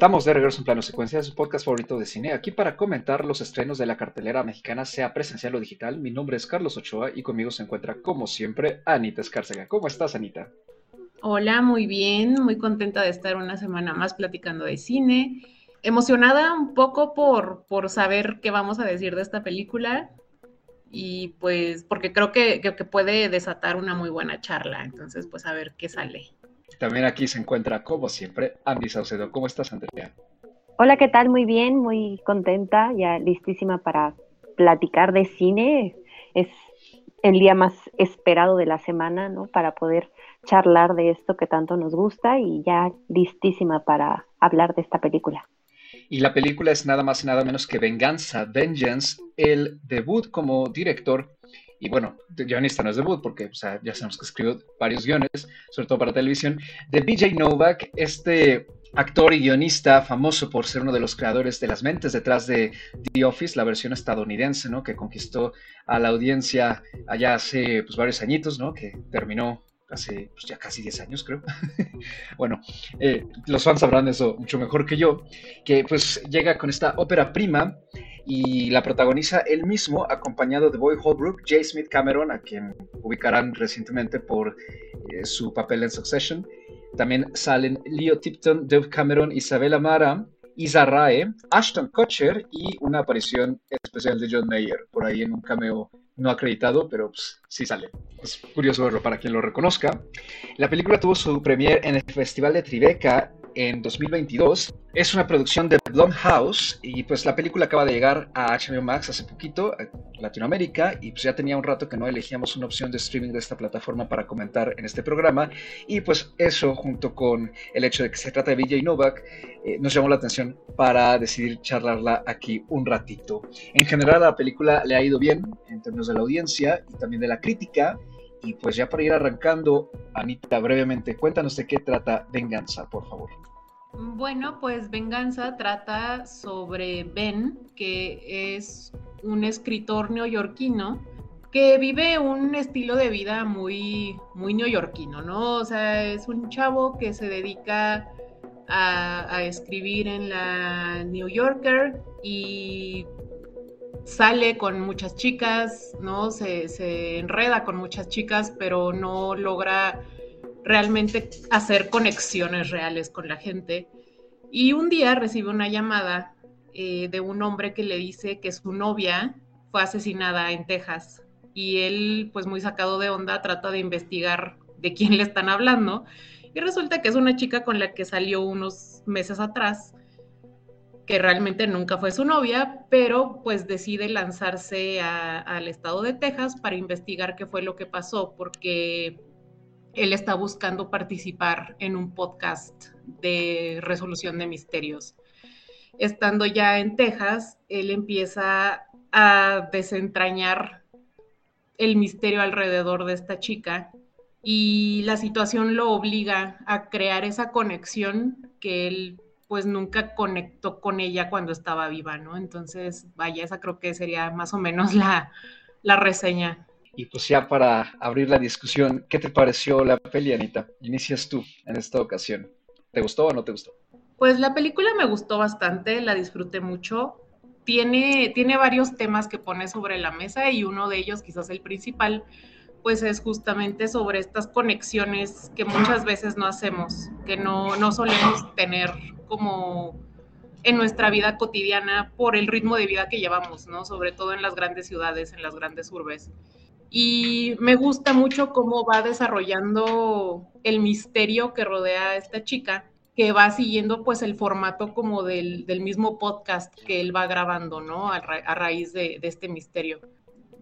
Estamos de regreso en Plano Secuencia, su podcast favorito de cine, aquí para comentar los estrenos de la cartelera mexicana, sea presencial o digital. Mi nombre es Carlos Ochoa y conmigo se encuentra, como siempre, Anita Escárcega. ¿Cómo estás, Anita? Hola, muy bien, muy contenta de estar una semana más platicando de cine. Emocionada un poco por, por saber qué vamos a decir de esta película y pues porque creo que, que puede desatar una muy buena charla. Entonces, pues a ver qué sale. También aquí se encuentra, como siempre, Andy Saucedo. ¿Cómo estás, Andrea? Hola, ¿qué tal? Muy bien, muy contenta, ya listísima para platicar de cine. Es el día más esperado de la semana, ¿no? Para poder charlar de esto que tanto nos gusta y ya listísima para hablar de esta película. Y la película es nada más y nada menos que Venganza, Vengeance, el debut como director y bueno, guionista no es debut porque ya sabemos que escribió varios guiones, sobre todo para televisión, de BJ Novak, este actor y guionista famoso por ser uno de los creadores de las mentes detrás de The Office, la versión estadounidense, ¿no? Que conquistó a la audiencia allá hace pues, varios añitos, ¿no? Que terminó hace pues, ya casi 10 años, creo. bueno, eh, los fans sabrán eso mucho mejor que yo, que pues llega con esta ópera prima y la protagoniza él mismo, acompañado de Boy Holbrook, J. Smith Cameron, a quien ubicarán recientemente por eh, su papel en Succession. También salen Leo Tipton, Dave Cameron, Isabella Mara, Isa Rae, Ashton Kutcher y una aparición especial de John Mayer, por ahí en un cameo no acreditado, pero pues, sí sale. Es curioso verlo para quien lo reconozca. La película tuvo su premier en el Festival de Tribeca en 2022. Es una producción de Blumhouse y pues la película acaba de llegar a HBO Max hace poquito, a Latinoamérica, y pues ya tenía un rato que no elegíamos una opción de streaming de esta plataforma para comentar en este programa. Y pues eso, junto con el hecho de que se trata de BJ Novak, eh, nos llamó la atención para decidir charlarla aquí un ratito. En general la película le ha ido bien en términos de la audiencia y también de la crítica. Y pues ya para ir arrancando, Anita, brevemente, cuéntanos de qué trata Venganza, por favor. Bueno, pues Venganza trata sobre Ben, que es un escritor neoyorquino que vive un estilo de vida muy, muy neoyorquino, ¿no? O sea, es un chavo que se dedica a, a escribir en la New Yorker y sale con muchas chicas, ¿no? Se, enreda con muchas chicas, pero no logra realmente hacer conexiones reales con la gente. Y un día recibe una llamada eh, de un hombre que le dice que su novia fue asesinada en Texas. Y él, pues muy sacado de onda, trata de investigar de quién le están hablando. Y resulta que es una chica con la que salió unos meses atrás que realmente nunca fue su novia, pero pues decide lanzarse al estado de Texas para investigar qué fue lo que pasó, porque él está buscando participar en un podcast de resolución de misterios. Estando ya en Texas, él empieza a desentrañar el misterio alrededor de esta chica y la situación lo obliga a crear esa conexión que él pues nunca conectó con ella cuando estaba viva, ¿no? Entonces, vaya, esa creo que sería más o menos la, reseña. Y pues ya para abrir la discusión, ¿qué te pareció la peli, Anita? Inicias tú en esta ocasión. ¿Te gustó o no te gustó? Pues la película me gustó bastante, la disfruté mucho. Tiene, tiene varios temas que pone sobre la mesa y uno de ellos, quizás el principal, pues es justamente sobre estas conexiones que muchas veces no hacemos, que no, no solemos tener como en nuestra vida cotidiana por el ritmo de vida que llevamos, ¿no? Sobre todo en las grandes ciudades, en las grandes urbes. Y me gusta mucho cómo va desarrollando el misterio que rodea a esta chica, que va siguiendo pues el formato como del, mismo podcast que él va grabando, ¿no? A, raíz de este misterio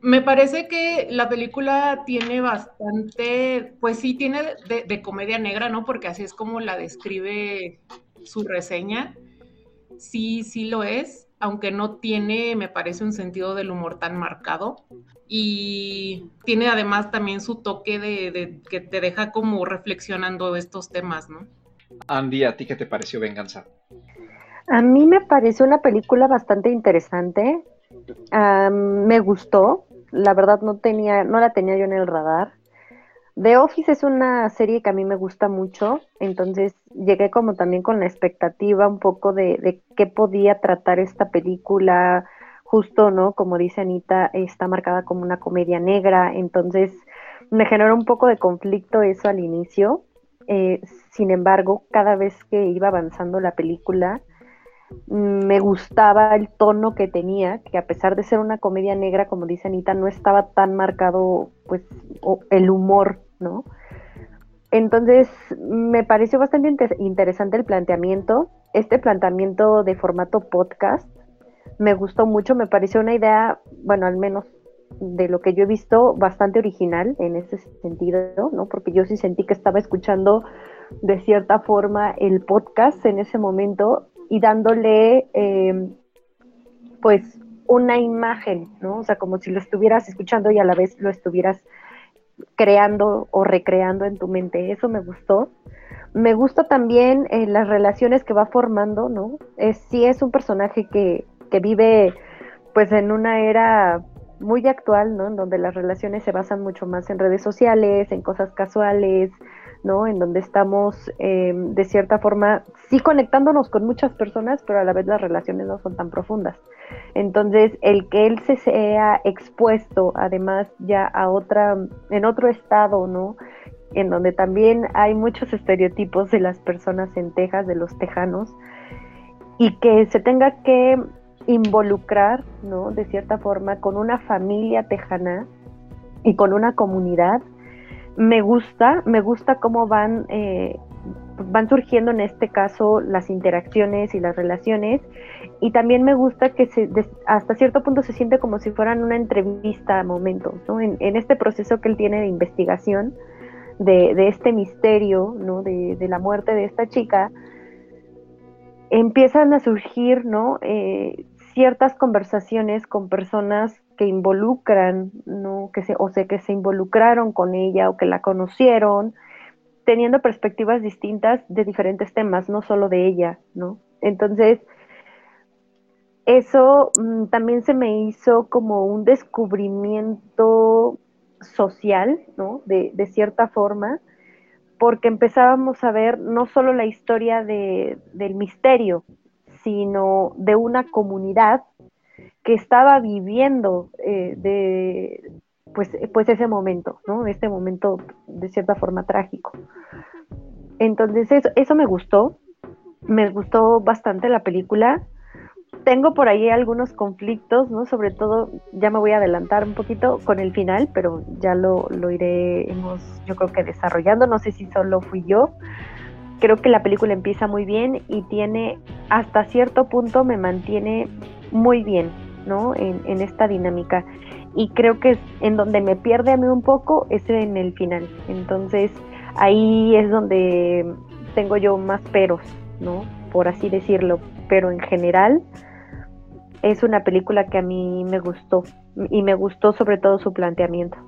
me parece que la película tiene bastante, pues sí, tiene de, comedia negra, ¿no? Porque así es como la describe su reseña. Sí, sí lo es, aunque no tiene, me parece, un sentido del humor tan marcado. Y tiene además también su toque de, que te deja como reflexionando estos temas, ¿no? Andy, ¿a ti qué te pareció Venganza? A mí me pareció una película bastante interesante. me gustó, la verdad no tenía, no la tenía yo en el radar. The Office es una serie que a mí me gusta mucho, entonces llegué como también con la expectativa un poco de, de qué podía tratar esta película, justo, ¿no? Como dice Anita, está marcada como una comedia negra, entonces me generó un poco de conflicto eso al inicio. Eh, sin embargo, cada vez que iba avanzando la película, me gustaba el tono que tenía, que a pesar de ser una comedia negra, como dice Anita, no estaba tan marcado pues el humor, ¿no? Entonces, me pareció bastante interesante el planteamiento, este planteamiento de formato podcast, me gustó mucho, me pareció una idea, bueno, al menos de lo que yo he visto, bastante original en ese sentido, ¿no? Porque yo sí sentí que estaba escuchando de cierta forma el podcast en ese momento y dándole, eh, pues, una imagen, ¿no? O sea, como si lo estuvieras escuchando y a la vez lo estuvieras creando o recreando en tu mente. Eso me gustó. Me gusta también eh, las relaciones que va formando, ¿no? Es, sí es un personaje que, que vive pues en una era muy actual, ¿no? En donde las relaciones se basan mucho más en redes sociales, en cosas casuales, ¿no? En donde estamos eh, de cierta forma sí conectándonos con muchas personas, pero a la vez las relaciones no son tan profundas. Entonces, el que él se sea expuesto, además ya a otra, en otro estado, ¿no? En donde también hay muchos estereotipos de las personas en Texas, de los tejanos, y que se tenga que involucrar, ¿no? De cierta forma, con una familia tejana y con una comunidad. Me gusta, me gusta cómo van, eh, van surgiendo en este caso las interacciones y las relaciones. Y también me gusta que se, hasta cierto punto se siente como si fueran una entrevista a momentos, ¿no? En, este proceso que él tiene de investigación de, de este misterio, ¿no? De, de, la muerte de esta chica, empiezan a surgir. Eh, ciertas conversaciones con personas que involucran, ¿no? que se, o sea, que se involucraron con ella o que la conocieron, teniendo perspectivas distintas de diferentes temas, no solo de ella, ¿no? Entonces, eso mm, también se me hizo como un descubrimiento social, ¿no? De, de, cierta forma, porque empezábamos a ver no solo la historia de, del misterio, sino de una comunidad que estaba viviendo eh, de pues, pues ese momento, ¿no? Este momento de cierta forma trágico. Entonces eso, eso me gustó, me gustó bastante la película. Tengo por ahí algunos conflictos, ¿no? Sobre todo, ya me voy a adelantar un poquito con el final, pero ya lo, lo iremos, yo creo que desarrollando. No sé si solo fui yo, creo que la película empieza muy bien y tiene, hasta cierto punto me mantiene muy bien, ¿no? En, esta dinámica. Y creo que en donde me pierde a mí un poco es en el final. Entonces ahí es donde tengo yo más peros, ¿no? Por así decirlo. Pero en general es una película que a mí me gustó. Y me gustó sobre todo su planteamiento.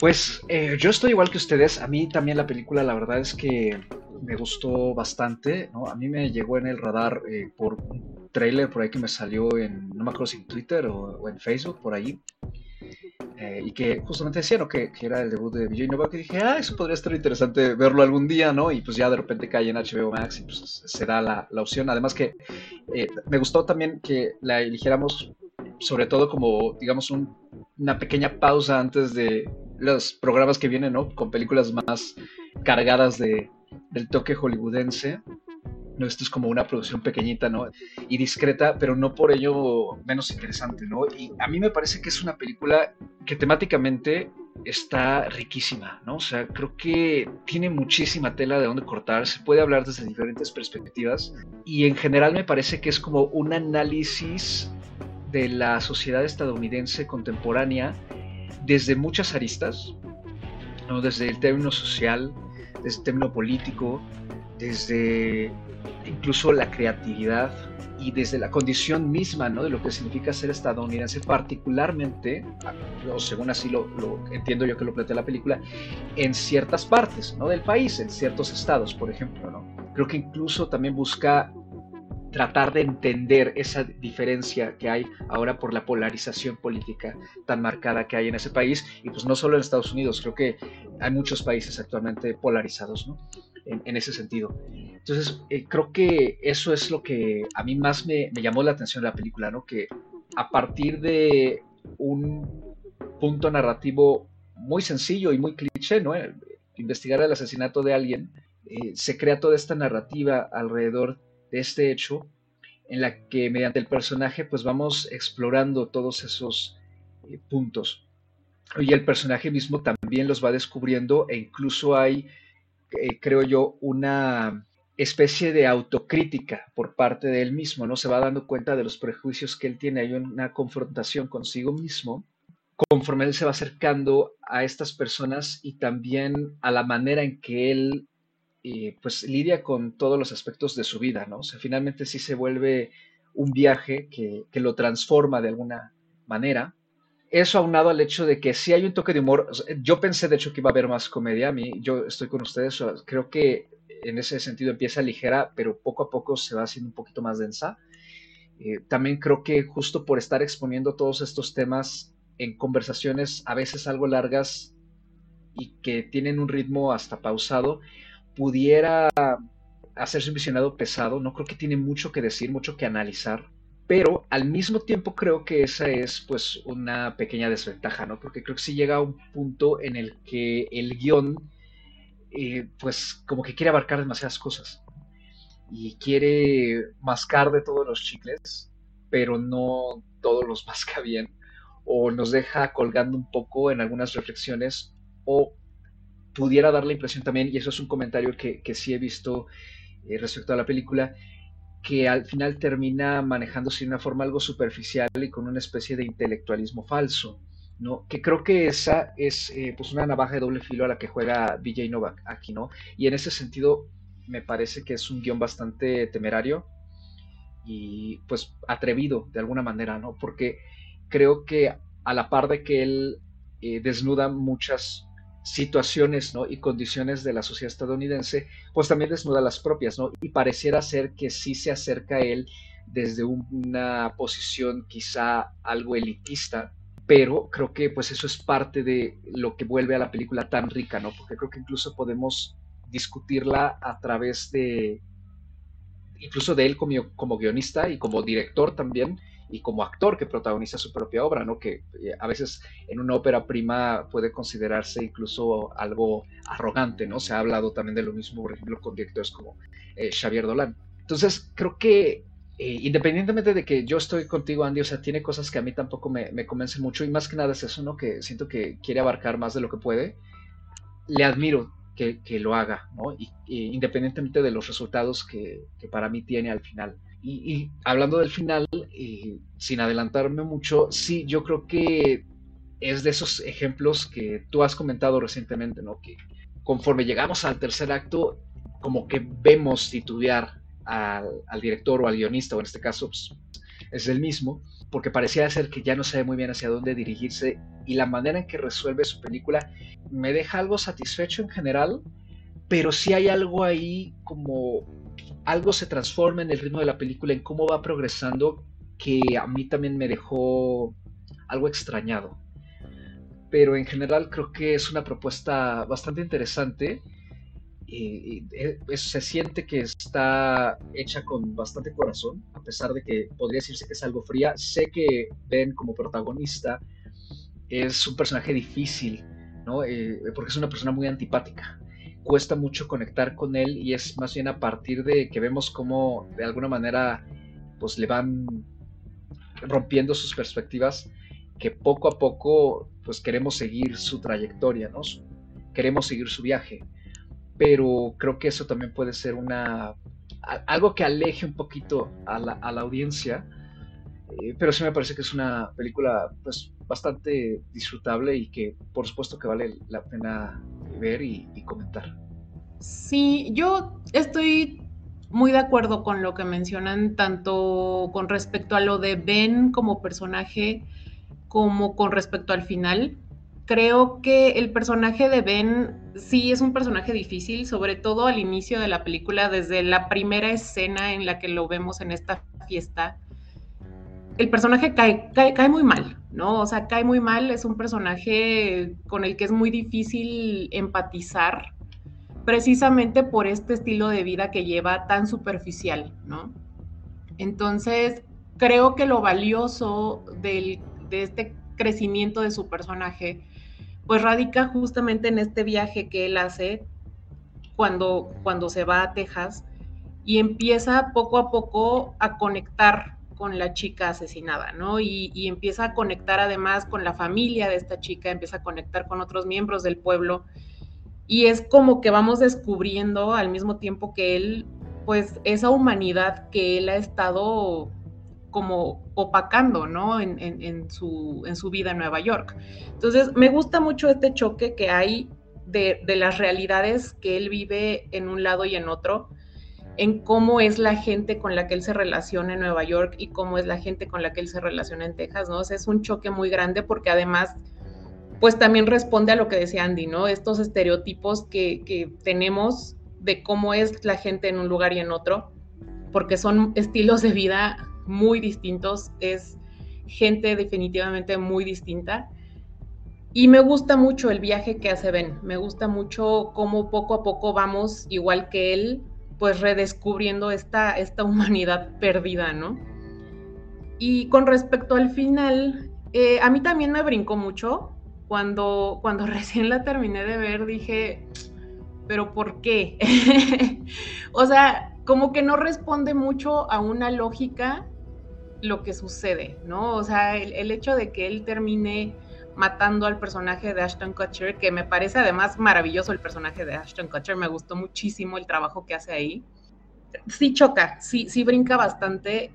Pues eh, yo estoy igual que ustedes. A mí también la película, la verdad es que me gustó bastante, ¿no? A mí me llegó en el radar eh, por un trailer por ahí que me salió en, no me acuerdo si en Twitter o, en Facebook, por ahí, eh, y que justamente decía, ¿no? Que, era el debut de Vijay Nova, que dije, ah, eso podría estar interesante verlo algún día, ¿no? Y pues ya de repente cae en HBO Max y pues será la, la opción. Además que eh, me gustó también que la eligiéramos sobre todo como, digamos, una pequeña pausa antes de los programas que vienen, ¿no? Con películas más cargadas de, del toque hollywoodense. ¿no? Esto es como una producción pequeñita, ¿no? Y discreta, pero no por ello menos interesante, ¿no? Y a mí me parece que es una película que temáticamente está riquísima, ¿no? O sea, creo que tiene muchísima tela de dónde cortar, se puede hablar desde diferentes perspectivas y en general me parece que es como un análisis de la sociedad estadounidense contemporánea desde muchas aristas, ¿no? desde el término social, desde el término político, desde incluso la creatividad y desde la condición misma ¿no? de lo que significa ser estadounidense, particularmente, o según así lo, entiendo yo que lo plantea la película, en ciertas partes ¿no? del país, en ciertos estados, por ejemplo. ¿no? Creo que incluso también busca tratar de entender esa diferencia que hay ahora por la polarización política tan marcada que hay en ese país y pues no solo en Estados Unidos, creo que hay muchos países actualmente polarizados, ¿no? En, ese sentido. Entonces, eh, creo que eso es lo que a mí más me, llamó la atención de la película, ¿no? Que a partir de un punto narrativo muy sencillo y muy cliché, ¿no? Investigar el asesinato de alguien, eh, se crea toda esta narrativa alrededor de este hecho en la que mediante el personaje pues vamos explorando todos esos eh, puntos. Y el personaje mismo también los va descubriendo e incluso hay, eh, creo yo, una especie de autocrítica por parte de él mismo, ¿no? Se va dando cuenta de los prejuicios que él tiene, hay una confrontación consigo mismo conforme él se va acercando a estas personas y también a la manera en que él eh, pues lidia con todos los aspectos de su vida, ¿no? O sea, finalmente sí se vuelve un viaje que, lo transforma de alguna manera. Eso aunado al hecho de que sí hay un toque de humor. yo pensé de hecho que iba a haber más comedia. A mí, yo estoy con ustedes. creo que en ese sentido empieza ligera, pero poco a poco se va haciendo un poquito más densa. Eh, también creo que justo por estar exponiendo todos estos temas en conversaciones a veces algo largas y que tienen un ritmo hasta pausado, pudiera hacerse un visionado pesado. No creo que tiene mucho que decir, mucho que analizar. Pero al mismo tiempo creo que esa es pues una pequeña desventaja, ¿no? Porque creo que sí llega a un punto en el que el guion eh, pues como que quiere abarcar demasiadas cosas y quiere mascar de todos los chicles, pero no todos los masca bien, o nos deja colgando un poco en algunas reflexiones, o pudiera dar la impresión también, y eso es un comentario que, que sí he visto eh, respecto a la película, que al final termina manejándose de una forma algo superficial y con una especie de intelectualismo falso, ¿no? Que creo que esa es eh, pues una navaja de doble filo a la que juega DJ Novak aquí, ¿no? Y en ese sentido me parece que es un guion bastante temerario y pues atrevido de alguna manera, ¿no? Porque creo que a la par de que él eh, desnuda muchas situaciones ¿no? y condiciones de la sociedad estadounidense, pues también desnuda las propias, ¿no? Y pareciera ser que sí se acerca a él desde una posición quizá algo elitista, pero creo que pues eso es parte de lo que vuelve a la película tan rica, ¿no? Porque creo que incluso podemos discutirla a través de, incluso de él como, como guionista y como director también, y como actor que protagoniza su propia obra, ¿no? Que eh, a veces en una ópera prima puede considerarse incluso algo arrogante, ¿no? Se ha hablado también de lo mismo, por ejemplo, con directores como eh, Xavier Dolan. Entonces, creo que eh, independientemente de que yo estoy contigo, Andy, o sea, tiene cosas que a mí tampoco me, me convencen mucho y más que nada es eso, ¿no? Que siento que quiere abarcar más de lo que puede. Le admiro que, que lo haga, ¿no? Y, independientemente de los resultados que, que para mí tiene al final. Y, hablando del final, sin adelantarme mucho, sí, yo creo que es de esos ejemplos que tú has comentado recientemente, ¿no? Que conforme llegamos al tercer acto, como que vemos titubear al, director o al guionista, o en este caso pues, es el mismo, porque parecía ser que ya no sabe muy bien hacia dónde dirigirse y la manera en que resuelve su película me deja algo satisfecho en general, pero sí hay algo ahí como algo se transforma en el ritmo de la película, en cómo va progresando, que a mí también me dejó algo extrañado. Pero en general creo que es una propuesta bastante interesante. Y, se siente que está hecha con bastante corazón, a pesar de que podría decirse que es algo fría. Sé que Ben como protagonista es un personaje difícil, ¿no? Eh, porque es una persona muy antipática cuesta mucho conectar con él y es más bien a partir de que vemos cómo de alguna manera pues le van rompiendo sus perspectivas que poco a poco pues queremos seguir su trayectoria, ¿no? queremos seguir su viaje. Pero creo que eso también puede ser una algo que aleje un poquito a la, audiencia. Eh, pero sí me parece que es una película pues bastante disfrutable y que por supuesto que vale la pena ver y, comentar. Sí, yo estoy muy de acuerdo con lo que mencionan, tanto con respecto a lo de Ben como personaje, como con respecto al final. creo que el personaje de Ben sí es un personaje difícil, sobre todo al inicio de la película, desde la primera escena en la que lo vemos en esta fiesta. El personaje cae, cae, muy mal, ¿no? O sea, cae muy mal, es un personaje con el que es muy difícil empatizar, precisamente por este estilo de vida que lleva tan superficial, ¿no? Entonces, creo que lo valioso de este crecimiento de su personaje pues radica justamente en este viaje que él hace cuando, cuando se va a Texas y empieza poco a poco a conectar con la chica asesinada, ¿no? Y, empieza a conectar además con la familia de esta chica, empieza a conectar con otros miembros del pueblo y es como que vamos descubriendo al mismo tiempo que él, pues esa humanidad que él ha estado como opacando, ¿no? En su vida en Nueva York. Entonces, me gusta mucho este choque que hay de, las realidades que él vive en un lado y en otro, en cómo es la gente con la que él se relaciona en Nueva York y cómo es la gente con la que él se relaciona en Texas, ¿no? es un choque muy grande porque además, pues también responde a lo que decía Andy, ¿no? Estos estereotipos que, que tenemos de cómo es la gente en un lugar y en otro, porque son estilos de vida muy distintos, es gente definitivamente muy distinta. Y me gusta mucho el viaje que hace Ben, me gusta mucho cómo poco a poco vamos, igual que él, pues redescubriendo esta, esta humanidad perdida, ¿no? Y con respecto al final, eh, a mí también me brincó mucho. Cuando, cuando recién la terminé de ver, dije, pero ¿por qué? o sea, como que no responde mucho a una lógica lo que sucede, ¿no? O sea, el, hecho de que él termine matando al personaje de Ashton Kutcher, que me parece además maravilloso el personaje de Ashton Kutcher, me gustó muchísimo el trabajo que hace ahí. Sí choca, sí, sí brinca bastante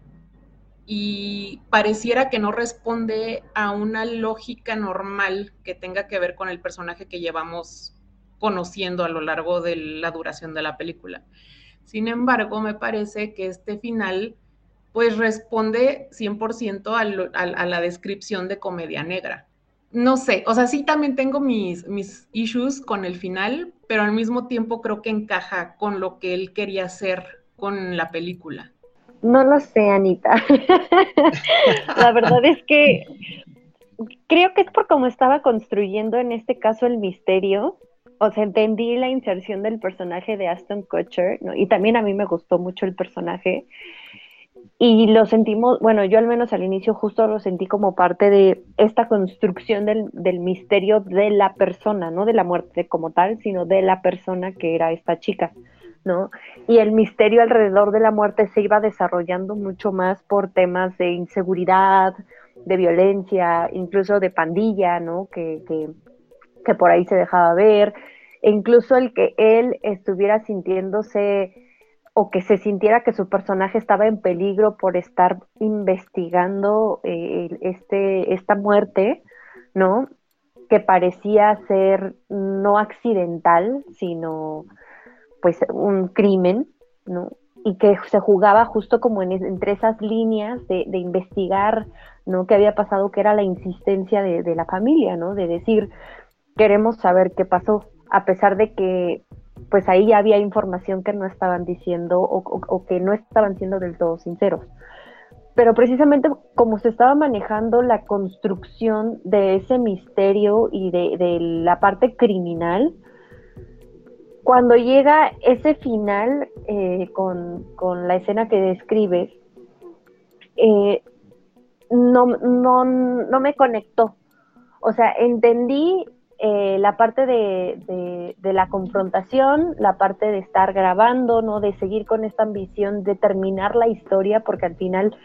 y pareciera que no responde a una lógica normal que tenga que ver con el personaje que llevamos conociendo a lo largo de la duración de la película. Sin embargo, me parece que este final pues responde 100% a, la descripción de comedia negra. No sé, o sea, sí también tengo mis, mis issues con el final, pero al mismo tiempo creo que encaja con lo que él quería hacer con la película. No lo sé, Anita. la verdad es que creo que es por cómo estaba construyendo en este caso el misterio. O sea, entendí la inserción del personaje de Aston Kutcher, ¿no? y también a mí me gustó mucho el personaje y lo sentimos, bueno, yo al menos al inicio justo lo sentí como parte de esta construcción del, del, misterio de la persona, no de la muerte como tal, sino de la persona que era esta chica, ¿no? Y el misterio alrededor de la muerte se iba desarrollando mucho más por temas de inseguridad, de violencia, incluso de pandilla, ¿no? Que, que, que por ahí se dejaba ver, e incluso el que él estuviera sintiéndose o que se sintiera que su personaje estaba en peligro por estar investigando eh, este, esta muerte, ¿no? Que parecía ser no accidental, sino pues un crimen, ¿no? Y que se jugaba justo como en, entre esas líneas de, investigar, ¿no? ¿Qué había pasado? Que era la insistencia de la familia, ¿no? De decir, queremos saber qué pasó, a pesar de que pues ahí ya había información que no estaban diciendo o, que no estaban siendo del todo sinceros. Pero precisamente como se estaba manejando la construcción de ese misterio y de, la parte criminal, cuando llega ese final eh, con, la escena que describes, eh, no, no, no me conectó. O sea, entendí eh, la parte de, la confrontación, la parte de estar grabando, ¿no? De seguir con esta ambición de terminar la historia, porque al final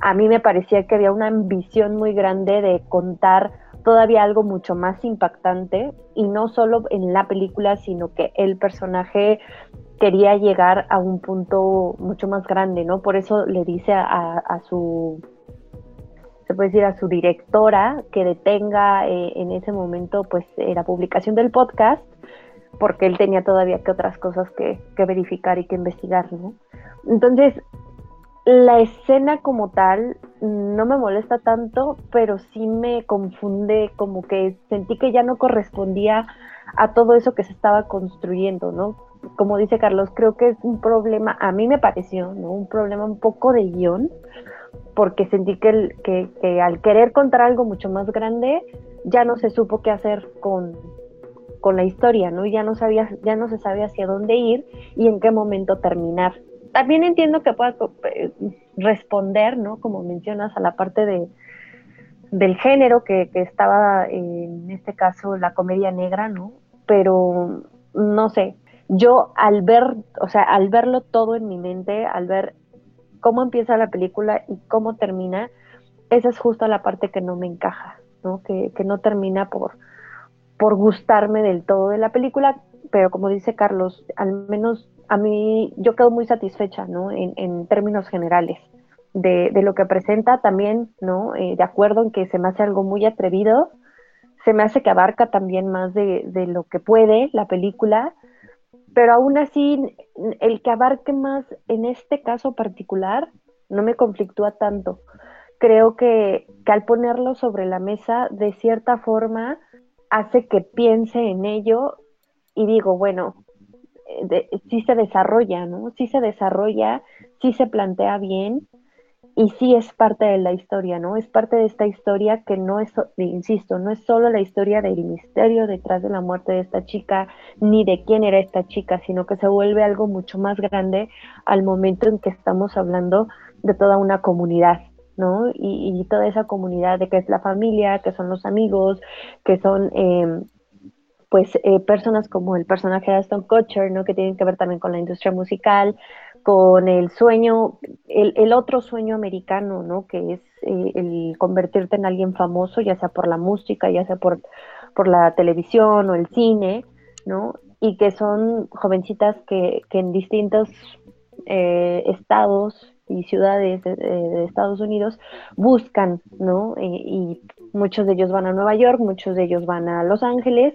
a mí me parecía que había una ambición muy grande de contar todavía algo mucho más impactante y no solo en la película, sino que el personaje quería llegar a un punto mucho más grande, ¿no? Por eso le dice a su se puede decir a su directora que detenga eh, en ese momento pues eh, la publicación del podcast porque él tenía todavía que otras cosas que, verificar y que investigar, ¿no? Entonces, la escena como tal no me molesta tanto, pero sí me confunde, como que sentí que ya no correspondía a todo eso que se estaba construyendo, ¿no? Como dice Carlos, creo que es un problema, a mí me pareció, ¿no? Un problema un poco de guion, porque sentí que, que, al querer contar algo mucho más grande, ya no se supo qué hacer con, la historia, ¿no? Ya no sabía, ya no se sabe hacia dónde ir y en qué momento terminar. También entiendo que pueda eh, responder, ¿no? Como mencionas, a la parte de, del género que, que estaba en este caso la comedia negra, ¿no? Pero no sé, yo al ver, o sea, al verlo todo en mi mente, al ver cómo empieza la película y cómo termina, esa es justo la parte que no me encaja, ¿no? Que, no termina por, gustarme del todo de la película, pero como dice Carlos, al menos a mí yo quedo muy satisfecha, ¿no? En, términos generales de, lo que presenta también, ¿no? Eh, de acuerdo en que se me hace algo muy atrevido, se me hace que abarca también más de lo que puede la película, pero aún así el que abarque más en este caso particular no me conflictúa tanto. Creo que, al ponerlo sobre la mesa, de cierta forma, hace que piense en ello y digo, bueno, eh, sí se desarrolla, ¿no? Sí se desarrolla, sí se plantea bien y sí es parte de la historia, ¿no? Es parte de esta historia que no es, insisto, no es solo la historia del misterio detrás de la muerte de esta chica, ni de quién era esta chica, sino que se vuelve algo mucho más grande al momento en que estamos hablando de toda una comunidad, ¿no? Y, toda esa comunidad de que es la familia, que son los amigos, que son... Em, pues eh, personas como el personaje de Aston Kutcher, ¿no? Que tienen que ver también con la industria musical, con el sueño, el, otro sueño americano, ¿no? Que es eh, el convertirte en alguien famoso, ya sea por la música, ya sea por, por la televisión o el cine, ¿no? Y que son jovencitas que, que en distintos eh, estados y ciudades de, Estados Unidos buscan, ¿no? Eh, y muchos de ellos van a Nueva York, muchos de ellos van a Los Ángeles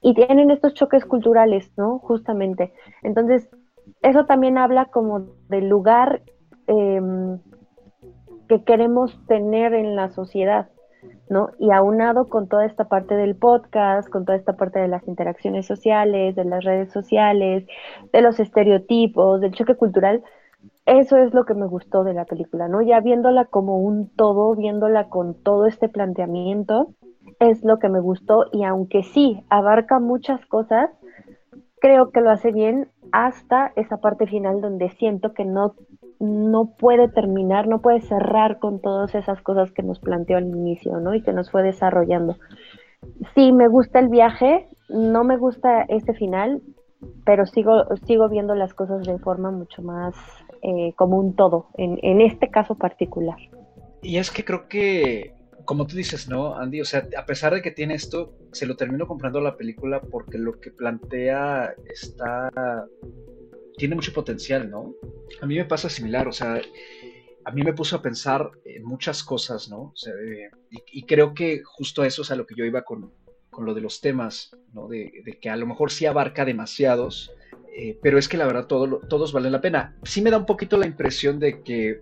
y tienen estos choques culturales, ¿no? Justamente. Entonces, eso también habla como del lugar em, que queremos tener en la sociedad, ¿no? Y aunado con toda esta parte del podcast, con toda esta parte de las interacciones sociales, de las redes sociales, de los estereotipos, del choque cultural, eso es lo que me gustó de la película, ¿no? Ya viéndola como un todo, viéndola con todo este planteamiento, es lo que me gustó y aunque sí abarca muchas cosas, creo que lo hace bien hasta esa parte final donde siento que no, no puede terminar, no puede cerrar con todas esas cosas que nos planteó al inicio, ¿no? Y que nos fue desarrollando. Sí, me gusta el viaje, no me gusta este final, pero sigo, sigo viendo las cosas de forma mucho más eh, como un todo, en, en este caso particular. Y es que creo que como tú dices, ¿no, Andy? O sea, a pesar de que tiene esto, se lo termino comprando la película porque lo que plantea está. tiene mucho potencial, ¿no? A mí me pasa similar, o sea, a mí me puso a pensar en muchas cosas, ¿no? O sea, y, creo que justo eso es a lo que yo iba con, con lo de los temas, ¿no? De, que a lo mejor sí abarca demasiados, eh, pero es que la verdad todo, todos valen la pena. Sí me da un poquito la impresión de que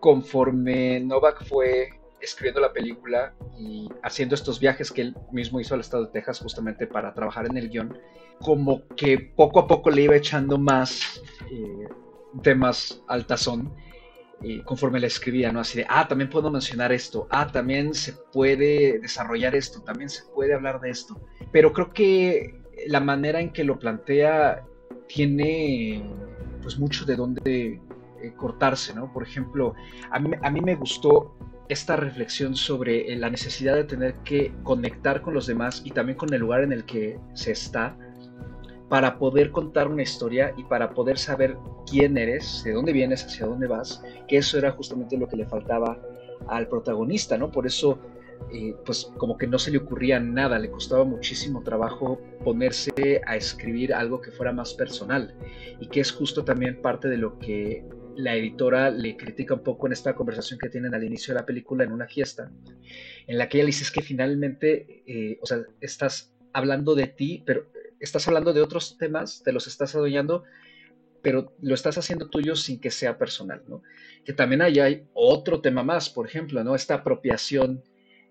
conforme Novak fue escribiendo la película y haciendo estos viajes que él mismo hizo al estado de Texas justamente para trabajar en el guion, como que poco a poco le iba echando más eh, temas al tazón eh, conforme le escribía, ¿no? Así de, ah, también puedo mencionar esto, ah, también se puede desarrollar esto, también se puede hablar de esto. Pero creo que la manera en que lo plantea tiene pues mucho de dónde eh, cortarse, ¿no? Por ejemplo, a mí, a mí me gustó esta reflexión sobre eh, la necesidad de tener que conectar con los demás y también con el lugar en el que se está para poder contar una historia y para poder saber quién eres, de dónde vienes, hacia dónde vas, que eso era justamente lo que le faltaba al protagonista, ¿no? Por eso, eh, pues como que no se le ocurría nada, le costaba muchísimo trabajo ponerse a escribir algo que fuera más personal y que es justo también parte de lo que la editora le critica un poco en esta conversación que tienen al inicio de la película en una fiesta, en la que ella dice es que finalmente, eh, o sea, estás hablando de ti, pero estás hablando de otros temas, te los estás adueñando, pero lo estás haciendo tuyo sin que sea personal, ¿no? Que también ahí hay otro tema más, por ejemplo, ¿no? Esta apropiación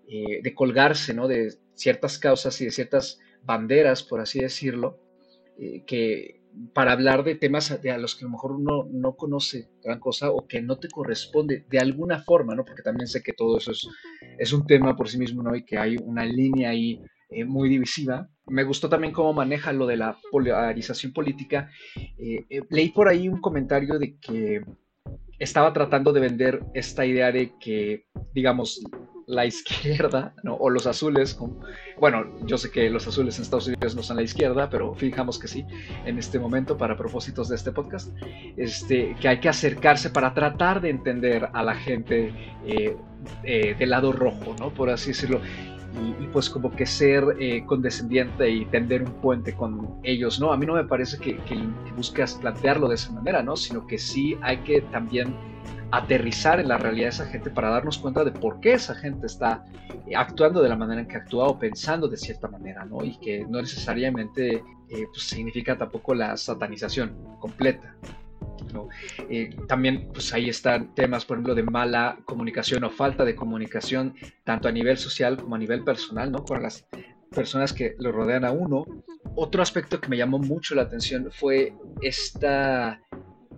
eh, de colgarse, ¿no? De ciertas causas y de ciertas banderas, por así decirlo, eh, que para hablar de temas a, los que a lo mejor uno no conoce gran cosa o que no te corresponde de alguna forma, ¿no? Porque también sé que todo eso es, es un tema por sí mismo, ¿no? Y que hay una línea ahí eh, muy divisiva. Me gustó también cómo maneja lo de la polarización política. Eh, eh, leí por ahí un comentario de que estaba tratando de vender esta idea de que, digamos, la izquierda, ¿no? o los azules, bueno, yo sé que los azules en Estados Unidos no son la izquierda, pero fijamos que sí, en este momento, para propósitos de este podcast, este, que hay que acercarse para tratar de entender a la gente del lado rojo, ¿no? por así decirlo y, pues como que ser eh, condescendiente y tender un puente con ellos, ¿no? A mí no me parece que, que, buscas plantearlo de esa manera, ¿no? Sino que sí hay que también aterrizar en la realidad de esa gente para darnos cuenta de por qué esa gente está eh, actuando de la manera en que actúa o pensando de cierta manera, ¿no? Y que no necesariamente eh, pues, significa tampoco la satanización completa. Eh, también pues ahí están temas, por ejemplo, de mala comunicación o falta de comunicación, tanto a nivel social como a nivel personal, ¿no? Con las personas que lo rodean a uno. Otro aspecto que me llamó mucho la atención fue esta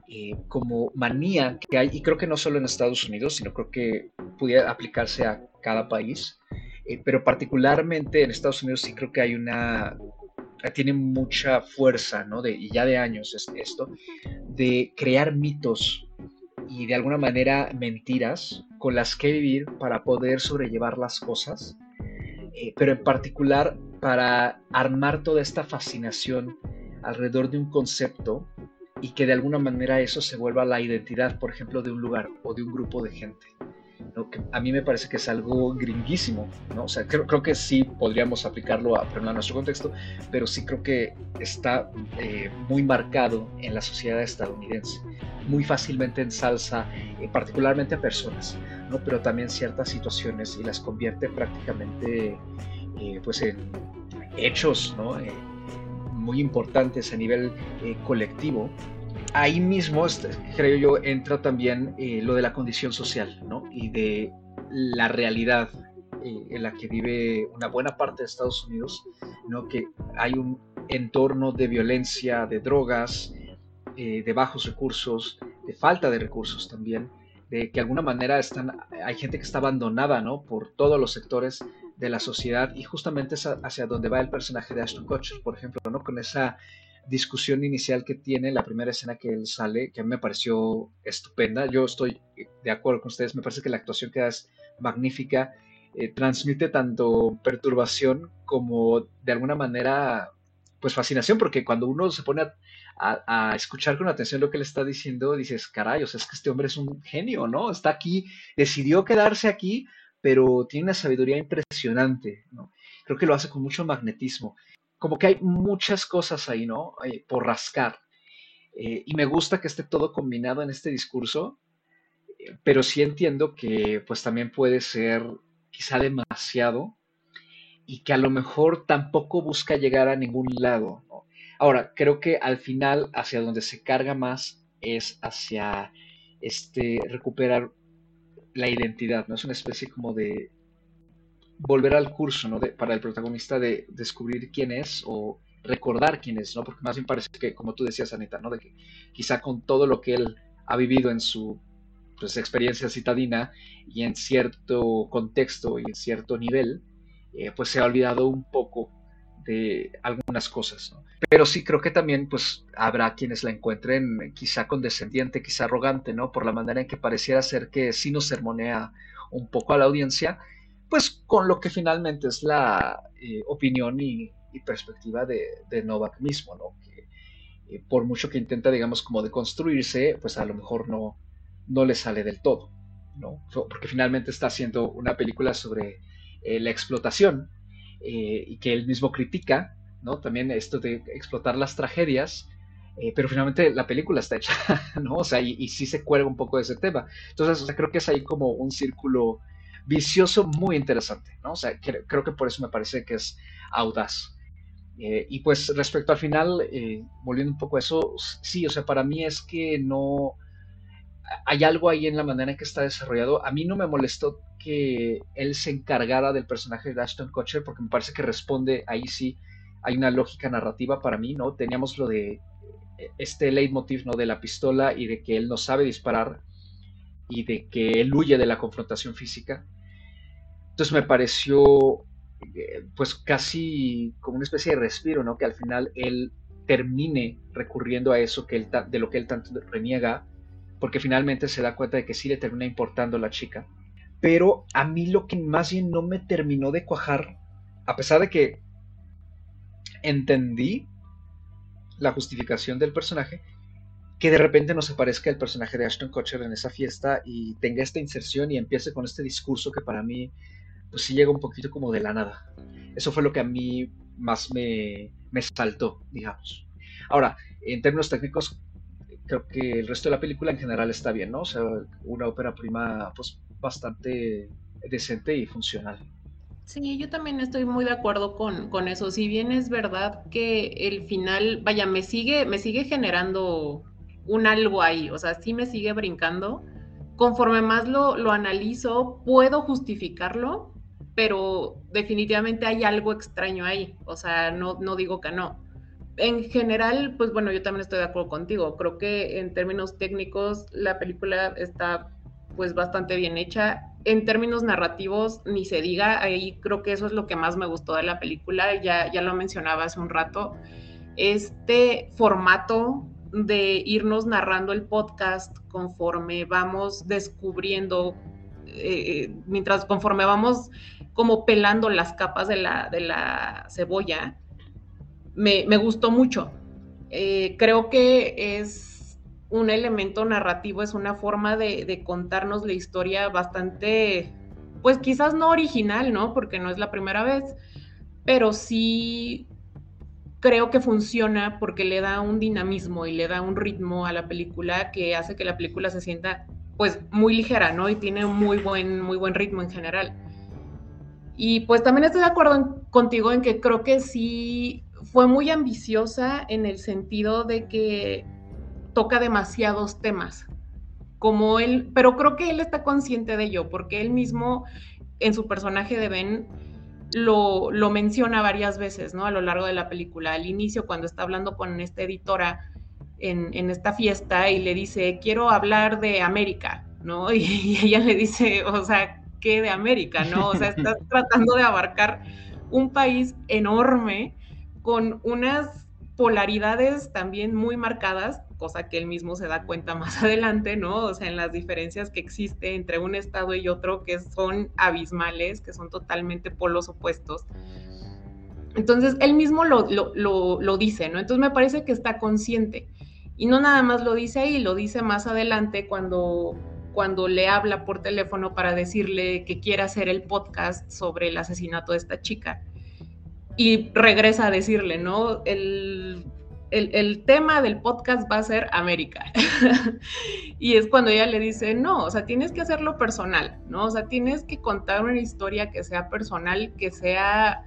eh, como manía que hay, y creo que no solo en Estados Unidos, sino creo que pudiera aplicarse a cada país, eh, pero particularmente en Estados Unidos sí creo que hay una tiene mucha fuerza, ¿no? De, y ya de años es esto, de crear mitos y de alguna manera mentiras con las que vivir para poder sobrellevar las cosas, eh, pero en particular para armar toda esta fascinación alrededor de un concepto y que de alguna manera eso se vuelva la identidad, por ejemplo, de un lugar o de un grupo de gente que a mí me parece que es algo gringuísimo, ¿no? O sea, creo, creo que sí podríamos aplicarlo a, a, nuestro contexto, pero sí creo que está eh, muy marcado en la sociedad estadounidense, muy fácilmente en salsa, eh, particularmente a personas, ¿no? Pero también ciertas situaciones y las convierte prácticamente, eh, pues, en hechos, ¿no? muy importantes a nivel colectivo ahí mismo, este, creo yo, entra también eh, lo de la condición social, ¿no? Y de la realidad eh, en la que vive una buena parte de Estados Unidos, ¿no? Que hay un entorno de violencia, de drogas, eh, de bajos recursos, de falta de recursos también, de que de alguna manera están, hay gente que está abandonada, ¿no? Por todos los sectores de la sociedad y justamente es hacia donde va el personaje de Ashton Kutcher, por ejemplo, ¿no? Con esa discusión inicial que tiene, la primera escena que él sale, que a mí me pareció estupenda. Yo estoy de acuerdo con ustedes, me parece que la actuación queda es magnífica, eh, transmite tanto perturbación como de alguna manera, pues fascinación, porque cuando uno se pone a, escuchar con atención lo que le está diciendo, dices, caray, o sea, es que este hombre es un genio, ¿no? Está aquí, decidió quedarse aquí, pero tiene una sabiduría impresionante. Creo que lo hace con mucho magnetismo como que hay muchas cosas ahí, ¿no? Por rascar. Eh, y me gusta que esté todo combinado en este discurso, eh, pero sí entiendo que pues también puede ser quizá demasiado y que a lo mejor tampoco busca llegar a ningún lado. ¿no? Ahora, creo que al final hacia donde se carga más es hacia este recuperar la identidad, ¿no? Es una especie como de volver al curso, ¿no? para el protagonista de descubrir quién es o recordar quién es, ¿no? Porque más bien parece que, como tú decías, Anita, ¿no? De que quizá con todo lo que él ha vivido en su pues, experiencia citadina y en cierto contexto y en cierto nivel, eh, pues se ha olvidado un poco de algunas cosas. Pero sí creo que también pues habrá quienes la encuentren quizá condescendiente, quizá arrogante, ¿no? Por la manera en que pareciera ser que sí nos sermonea un poco a la audiencia pues con lo que finalmente es la eh, opinión y, perspectiva de, Novak mismo, ¿no? Que eh, por mucho que intenta, digamos, como de construirse, pues a lo mejor no, no le sale del todo, ¿no? Porque finalmente está haciendo una película sobre eh, la explotación y que él mismo critica, ¿no? También esto de explotar las tragedias, pero finalmente la película está hecha, ¿no? O sea, y, sí se cuelga un poco de ese tema. Entonces, creo que es ahí como un círculo vicioso muy interesante, ¿no? O sea, creo que por eso me parece que es audaz. Eh, y pues respecto al final, eh, volviendo un poco a eso, sí, o sea, para mí es que no, hay algo ahí en la manera en que está desarrollado. A mí no me molestó que él se encargara del personaje de Ashton Kutcher porque me parece que responde, ahí sí, hay una lógica narrativa para mí, ¿no? Teníamos lo de este leitmotiv, ¿no? De la pistola y de que él no sabe disparar y de que él huye de la confrontación física. Entonces me pareció eh, pues casi como una especie de respiro, ¿no? Que al final él termine recurriendo a eso que él de lo que él tanto reniega, porque finalmente se da cuenta de que sí le termina importando la chica. Pero a mí lo que más bien no me terminó de cuajar, a pesar de que entendí la justificación del personaje, que de repente no se parezca el personaje de Ashton Kutcher en esa fiesta y tenga esta inserción y empiece con este discurso que para mí pues sí llega un poquito como de la nada. Eso fue lo que a mí más me, me saltó, digamos. Ahora, en términos técnicos, creo que el resto de la película en general está bien, ¿no? O sea, una ópera prima pues bastante decente y funcional. Sí, yo también estoy muy de acuerdo con, con, eso. Si bien es verdad que el final, vaya, me sigue, me sigue generando un algo ahí, o sea, sí me sigue brincando. Conforme más lo, lo analizo, puedo justificarlo, pero definitivamente hay algo extraño ahí, o sea, no, no digo que no. En general, pues bueno, yo también estoy de acuerdo contigo, creo que en términos técnicos la película está pues bastante bien hecha. En términos narrativos, ni se diga, ahí creo que eso es lo que más me gustó de la película, ya, ya lo mencionaba hace un rato, este formato de irnos narrando el podcast conforme vamos descubriendo, eh, mientras conforme vamos como pelando las capas de la, de la cebolla, me, gustó mucho. Eh, creo que es un elemento narrativo, es una forma de, contarnos la historia bastante, pues quizás no original, ¿no? Porque no es la primera vez, pero sí creo que funciona porque le da un dinamismo y le da un ritmo a la película que hace que la película se sienta pues muy ligera, ¿no? Y tiene un muy buen, muy buen ritmo en general. Y pues también estoy de acuerdo contigo en que creo que sí fue muy ambiciosa en el sentido de que toca demasiados temas, como él, pero creo que él está consciente de ello, porque él mismo en su personaje de Ben lo, lo menciona varias veces, ¿no? A lo largo de la película. Al inicio, cuando está hablando con esta editora en, en esta fiesta y le dice, quiero hablar de América, ¿no? Y, y ella le dice, o sea, qué de América, ¿no? O sea, estás tratando de abarcar un país enorme con unas polaridades también muy marcadas, cosa que él mismo se da cuenta más adelante, ¿no? O sea, en las diferencias que existe entre un estado y otro que son abismales, que son totalmente polos opuestos. Entonces, él mismo lo, lo, lo dice, ¿no? Entonces me parece que está consciente. Y no nada más lo dice ahí, lo dice más adelante cuando cuando le habla por teléfono para decirle que quiere hacer el podcast sobre el asesinato de esta chica. Y regresa a decirle, ¿no? El, el, tema del podcast va a ser América. y es cuando ella le dice, no, o sea, tienes que hacerlo personal, ¿no? O sea, tienes que contar una historia que sea personal, que sea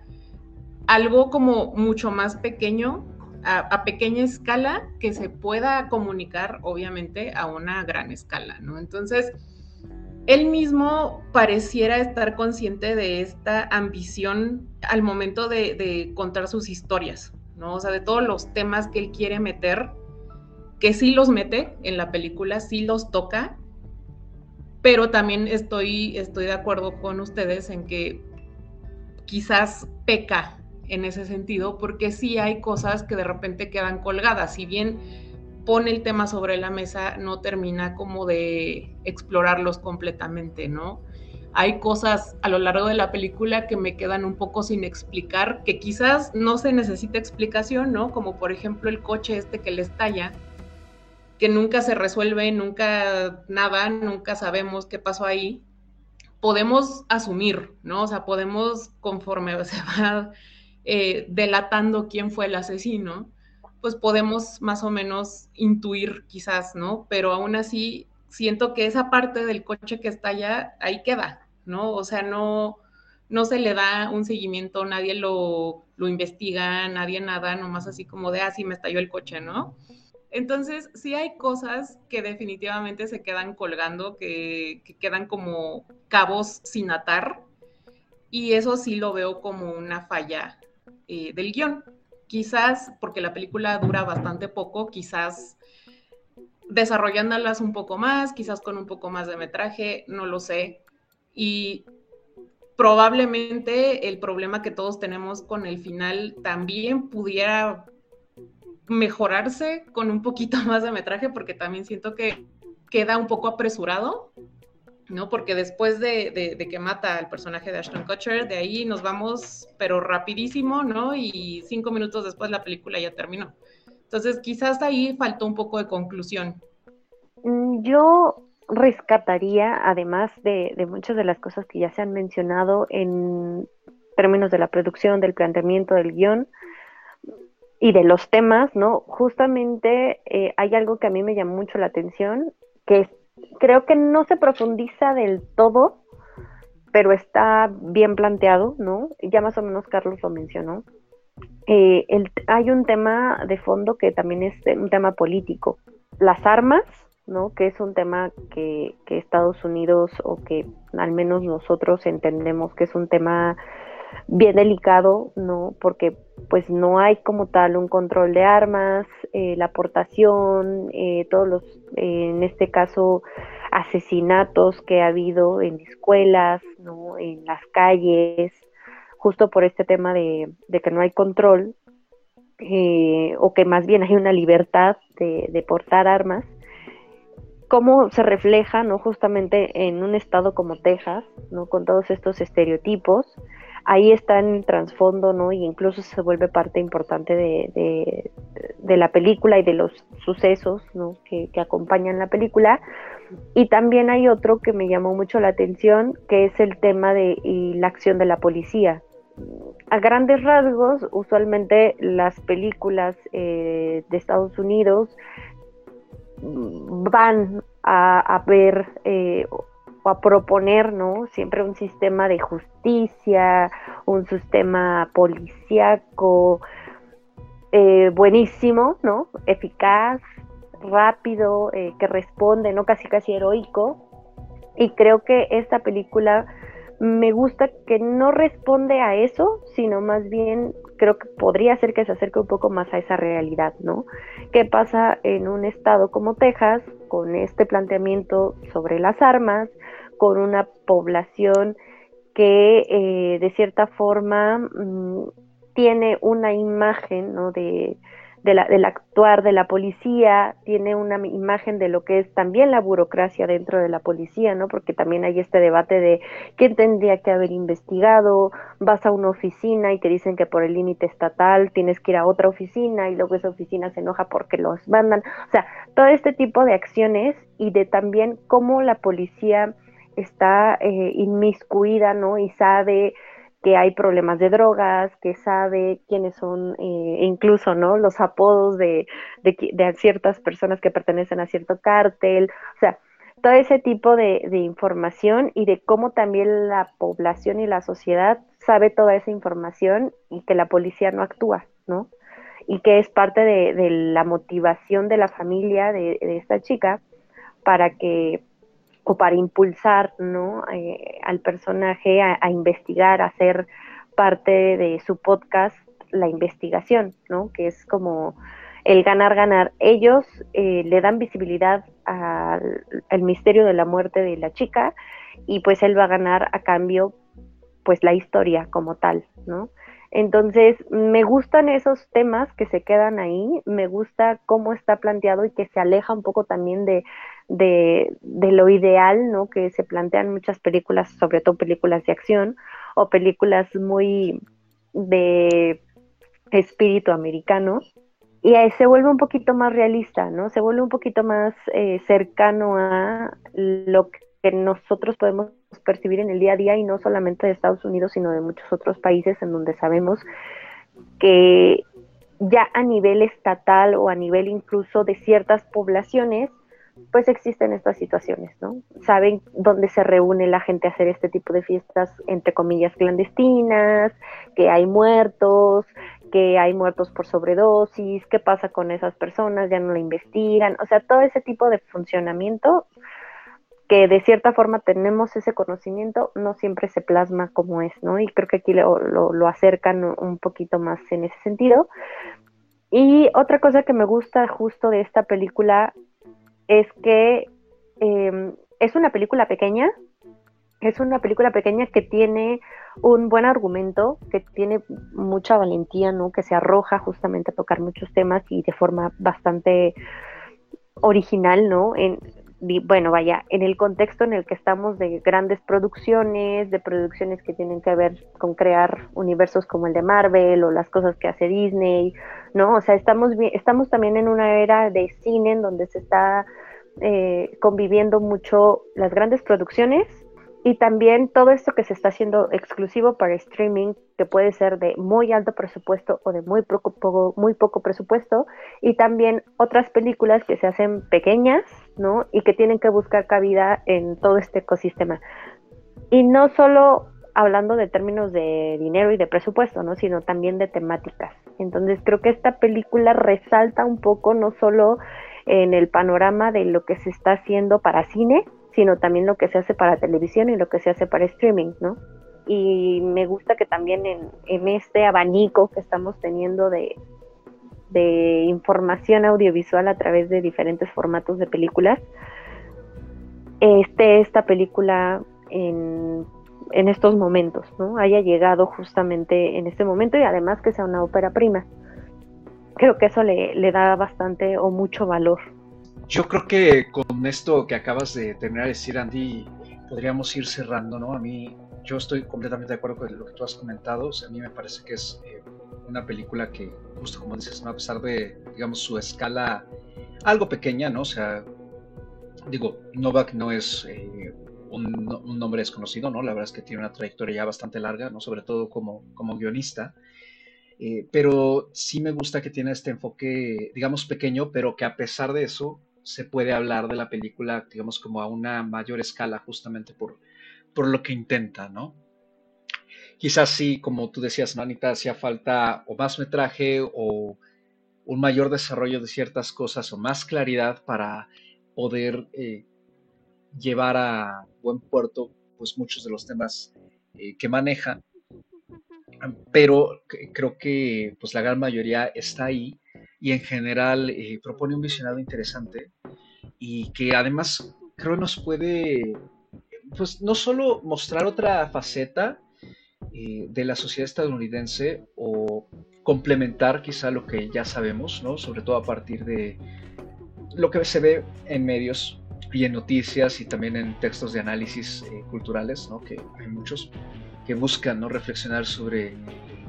algo como mucho más pequeño a, pequeña escala que se pueda comunicar, obviamente, a una gran escala, ¿no? Entonces, él mismo pareciera estar consciente de esta ambición al momento de, contar sus historias, ¿no? O sea, de todos los temas que él quiere meter, que sí los mete en la película, sí los toca, pero también estoy, estoy de acuerdo con ustedes en que quizás peca en ese sentido, porque sí hay cosas que de repente quedan colgadas. Si bien pone el tema sobre la mesa, no termina como de explorarlos completamente, ¿no? Hay cosas a lo largo de la película que me quedan un poco sin explicar, que quizás no se necesita explicación, ¿no? Como por ejemplo el coche este que le estalla, que nunca se resuelve, nunca nada, nunca sabemos qué pasó ahí. Podemos asumir, ¿no? O sea, podemos, conforme se va eh, delatando quién fue el asesino, pues podemos más o menos intuir quizás, ¿no? Pero aún así siento que esa parte del coche que está allá, ahí queda, ¿no? O sea, no, no se le da un seguimiento, nadie lo, lo investiga, nadie nada, nomás así como de, ah, me estalló el coche, ¿no? Entonces, sí hay cosas que definitivamente se quedan colgando, que, quedan como cabos sin atar, y eso sí lo veo como una falla eh, del guion. Quizás porque la película dura bastante poco, quizás desarrollándolas un poco más, quizás con un poco más de metraje, no lo sé. Y probablemente el problema que todos tenemos con el final también pudiera mejorarse con un poquito más de metraje, porque también siento que queda un poco apresurado, ¿no? Porque después de, que mata al personaje de Ashton Kutcher, de ahí nos vamos, pero rapidísimo, ¿no? Y cinco minutos después la película ya terminó. Entonces, quizás ahí faltó un poco de conclusión. Mm, yo rescataría, además de, muchas de las cosas que ya se han mencionado en términos de la producción, del planteamiento del guion, y de los temas, ¿no? Justamente eh, hay algo que a mí me llamó mucho la atención, que creo que no se profundiza del todo, pero está bien planteado, ¿no? Ya más o menos Carlos lo mencionó. Eh, hay un tema de fondo que también es un tema político. Las armas, ¿no? Que es un tema que, que Estados Unidos o que al menos nosotros entendemos que es un tema bien delicado, ¿no? Porque pues no hay como tal un control de armas, eh, la aportación, eh, todos los, eh, en este caso, asesinatos que ha habido en escuelas, ¿no? En las calles, justo por este tema de, que no hay control, o que más bien hay una libertad de, de portar armas, cómo se refleja, ¿no? Justamente en un estado como Texas, ¿no? Con todos estos estereotipos, ahí está en el trasfondo, ¿no? Y incluso se vuelve parte importante de, la película y de los sucesos, ¿no? Que, acompañan la película. Y también hay otro que me llamó mucho la atención, que es el tema de la acción de la policía. A grandes rasgos, usualmente las películas eh, de Estados Unidos van a, ver eh, a proponer, ¿no? Siempre un sistema de justicia, un sistema policíaco eh, buenísimo, ¿no? Eficaz, rápido, eh, que responde, ¿no? Casi casi heroico. Y creo que esta película me gusta que no responde a eso, sino más bien creo que podría ser que se acerque un poco más a esa realidad, ¿no? ¿Qué pasa en un estado como Texas con este planteamiento sobre las armas, con una población que eh, de cierta forma mm, tiene una imagen ¿no? de, del actuar de la policía, tiene una imagen de lo que es también la burocracia dentro de la policía, ¿no? Porque también hay este debate de quién tendría que haber investigado, vas a una oficina y te dicen que por el límite estatal tienes que ir a otra oficina y luego esa oficina se enoja porque los mandan, o sea, todo este tipo de acciones y de también cómo la policía está eh, inmiscuida, ¿no? Y sabe que hay problemas de drogas, que sabe quiénes son eh, incluso, ¿no? Los apodos de, de, ciertas personas que pertenecen a cierto cártel, o sea, todo ese tipo de, de, información y de cómo también la población y la sociedad sabe toda esa información y que la policía no actúa, ¿no? Y que es parte de, de la motivación de la familia de, esta chica para que o para impulsar ¿no? Eh, al personaje a, investigar, a ser parte de su podcast la investigación, ¿no? que es como el ganar, ganar. Ellos eh, le dan visibilidad al, misterio de la muerte de la chica y pues él va a ganar a cambio pues la historia como tal, ¿no? Entonces, me gustan esos temas que se quedan ahí, me gusta cómo está planteado y que se aleja un poco también de, de, lo ideal, ¿no? Que se plantean muchas películas, sobre todo películas de acción o películas muy de espíritu americano. Y se vuelve un poquito más realista, ¿no? Se vuelve un poquito más eh, cercano a lo que nosotros podemos percibir en el día a día y no solamente de Estados Unidos, sino de muchos otros países en donde sabemos que ya a nivel estatal o a nivel incluso de ciertas poblaciones pues existen estas situaciones, ¿no? Saben dónde se reúne la gente a hacer este tipo de fiestas, entre comillas, clandestinas, que hay muertos, que hay muertos por sobredosis, qué pasa con esas personas, ya no la investigan, o sea, todo ese tipo de funcionamiento que de cierta forma tenemos ese conocimiento, no siempre se plasma como es, ¿no? Y creo que aquí lo, lo, acercan un poquito más en ese sentido. Y otra cosa que me gusta justo de esta película es que em, es una película pequeña, es una película pequeña que tiene un buen argumento, que tiene mucha valentía, ¿no? Que se arroja justamente a tocar muchos temas y de forma bastante original, ¿no? En, bueno, vaya, en el contexto en el que estamos de grandes producciones, de producciones que tienen que ver con crear universos como el de Marvel o las cosas que hace Disney, ¿no? O sea, estamos, estamos también en una era de cine en donde se está eh, conviviendo mucho las grandes producciones y también todo esto que se está haciendo exclusivo para streaming, que puede ser de muy alto presupuesto o de muy poco, muy poco presupuesto, y también otras películas que se hacen pequeñas, ¿no? Y que tienen que buscar cabida en todo este ecosistema. Y no solo hablando de términos de dinero y de presupuesto, ¿no? Sino también de temáticas. Entonces creo que esta película resalta un poco no solo en el panorama de lo que se está haciendo para cine, sino también lo que se hace para televisión y lo que se hace para streaming, ¿no? Y me gusta que también en, este abanico que estamos teniendo de, información audiovisual a través de diferentes formatos de películas, esté esta película en, estos momentos, ¿no? Haya llegado justamente en este momento y además que sea una ópera prima. Creo que eso le da bastante o mucho valor yo creo que con esto que acabas de terminar de decir, Andy, podríamos ir cerrando, ¿no? A mí, yo estoy completamente de acuerdo con lo que tú has comentado. A mí me parece que es eh, una película que, justo como dices, a pesar de, digamos, su escala algo pequeña, ¿no? O sea, digo, Novak no es eh, un, un, nombre desconocido, ¿no? La verdad es que tiene una trayectoria ya bastante larga, ¿no? Sobre todo como, como guionista. Eh, pero sí me gusta que tiene este enfoque, digamos, pequeño, pero que a pesar de eso se puede hablar de la película, digamos, como a una mayor escala, justamente por, por lo que intenta, ¿no? Quizás sí, como tú decías, Manita, hacía falta o más metraje o un mayor desarrollo de ciertas cosas o más claridad para poder eh, llevar a buen puerto pues muchos de los temas eh, que maneja pero creo que pues la gran mayoría está ahí y en general eh, propone un visionado interesante y que además creo nos puede, pues no solo mostrar otra faceta eh, de la sociedad estadounidense o complementar quizá lo que ya sabemos, ¿no? sobre todo a partir de lo que se ve en medios y en noticias y también en textos de análisis eh, culturales, ¿no? que hay muchos que buscan ¿no? reflexionar sobre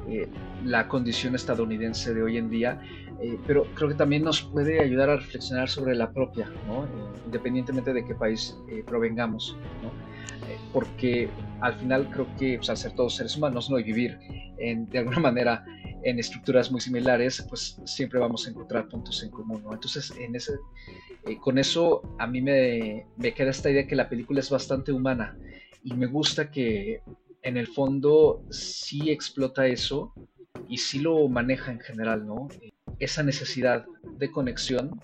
eh, la condición estadounidense de hoy en día, eh, pero creo que también nos puede ayudar a reflexionar sobre la propia, ¿no? Eh, independientemente de qué país provengamos, ¿no? porque al final creo que pues, al ser todos seres humanos ¿no? y vivir en, de alguna manera en estructuras muy similares, pues siempre vamos a encontrar puntos en común. Entonces, en ese, con eso a mí me queda esta idea que la película es bastante humana y me gusta que en el fondo sí explota eso y sí lo maneja en general, ¿no? Esa necesidad de conexión